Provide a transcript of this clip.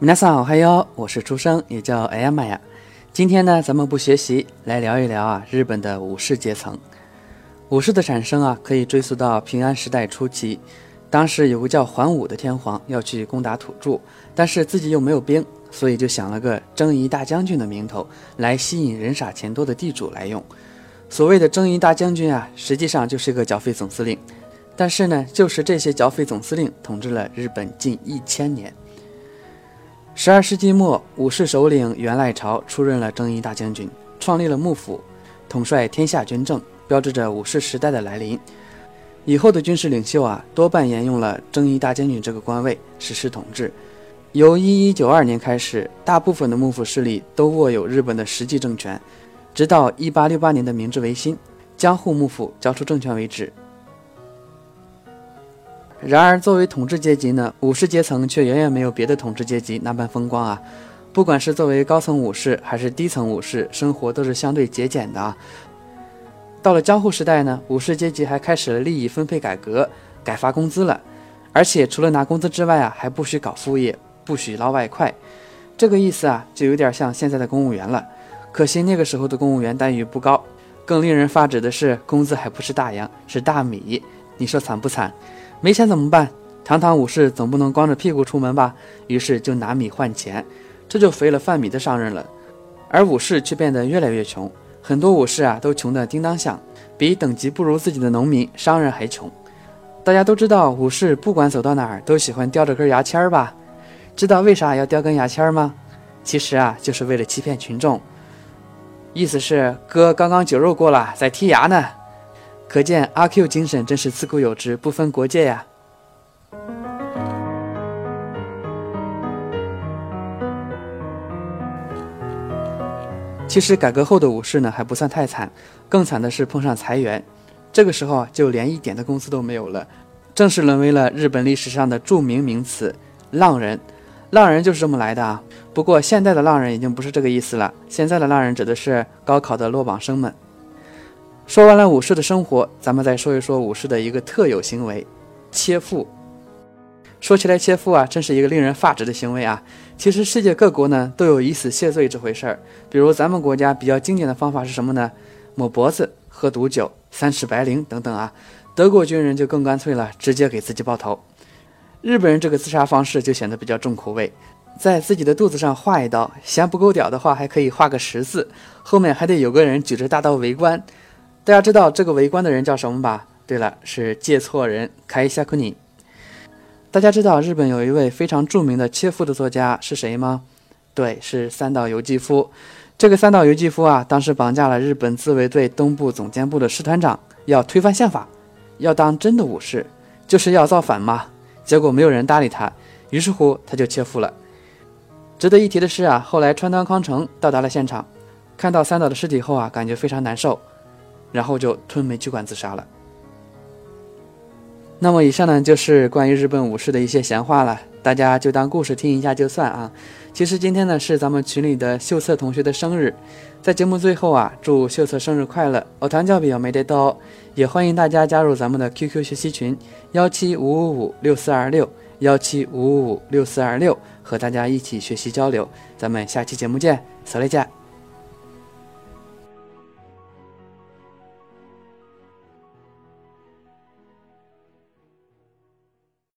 米娜桑好，嗨哟，我是出生，也叫哎呀妈呀。今天呢，咱们不学习，来聊一聊啊，日本的武士阶层。武士的产生啊，可以追溯到平安时代初期。当时有个叫桓武的天皇要去攻打土著，但是自己又没有兵，所以就想了个征夷大将军的名头，来吸引人傻钱多的地主来用。所谓的征夷大将军啊，实际上就是一个剿匪总司令。但是呢，就是这些剿匪总司令统治了日本近一千年。十二世纪末，武士首领源赖朝出任了征夷大将军，创立了幕府，统帅天下军政，标志着武士时代的来临。以后的军事领袖啊，多半沿用了征夷大将军这个官位实施统治。由一一九二年开始，大部分的幕府势力都握有日本的实际政权，直到一八六八年的明治维新，江户幕府交出政权为止。然而，作为统治阶级呢，武士阶层却远远没有别的统治阶级那般风光啊！不管是作为高层武士还是低层武士，生活都是相对节俭的啊。到了江户时代呢，武士阶级还开始了利益分配改革，改发工资了，而且除了拿工资之外啊，还不许搞副业，不许捞外快。这个意思啊，就有点像现在的公务员了。可惜那个时候的公务员待遇不高，更令人发指的是，工资还不是大洋，是大米。你说惨不惨？没钱怎么办？堂堂武士总不能光着屁股出门吧？于是就拿米换钱，这就肥了贩米的商人了。而武士却变得越来越穷，很多武士啊都穷得叮当响，比等级不如自己的农民、商人还穷。大家都知道，武士不管走到哪儿都喜欢叼着根牙签儿吧？知道为啥要叼根牙签儿吗？其实啊，就是为了欺骗群众，意思是哥刚刚酒肉过了，在剔牙呢。可见阿 Q 精神真是自古有之，不分国界呀。其实改革后的武士呢还不算太惨，更惨的是碰上裁员，这个时候就连一点的工资都没有了，正式沦为了日本历史上的著名名词“浪人”。浪人就是这么来的啊。不过现在的浪人已经不是这个意思了，现在的浪人指的是高考的落榜生们。说完了武士的生活，咱们再说一说武士的一个特有行为——切腹。说起来，切腹啊，真是一个令人发指的行为啊！其实世界各国呢都有以死谢罪这回事儿。比如咱们国家比较经典的方法是什么呢？抹脖子、喝毒酒、三尺白绫等等啊。德国军人就更干脆了，直接给自己爆头。日本人这个自杀方式就显得比较重口味，在自己的肚子上划一刀，嫌不够屌的话，还可以画个十字，后面还得有个人举着大刀围观。大家知道这个围观的人叫什么吧？对了，是借错人开夏库尼。大家知道日本有一位非常著名的切腹的作家是谁吗？对，是三岛由纪夫。这个三岛由纪夫啊，当时绑架了日本自卫队东部总监部的师团长，要推翻宪法，要当真的武士，就是要造反嘛。结果没有人搭理他，于是乎他就切腹了。值得一提的是啊，后来川端康成到达了现场，看到三岛的尸体后啊，感觉非常难受。然后就吞煤气管自杀了。那么以上呢就是关于日本武士的一些闲话了，大家就当故事听一下就算啊。其实今天呢是咱们群里的秀策同学的生日，在节目最后啊，祝秀策生日快乐！我堂教比较没得到，也欢迎大家加入咱们的 QQ 学习群幺七五五五六四二六幺七五五五六四二六，和大家一起学习交流。咱们下期节目见，小雷家。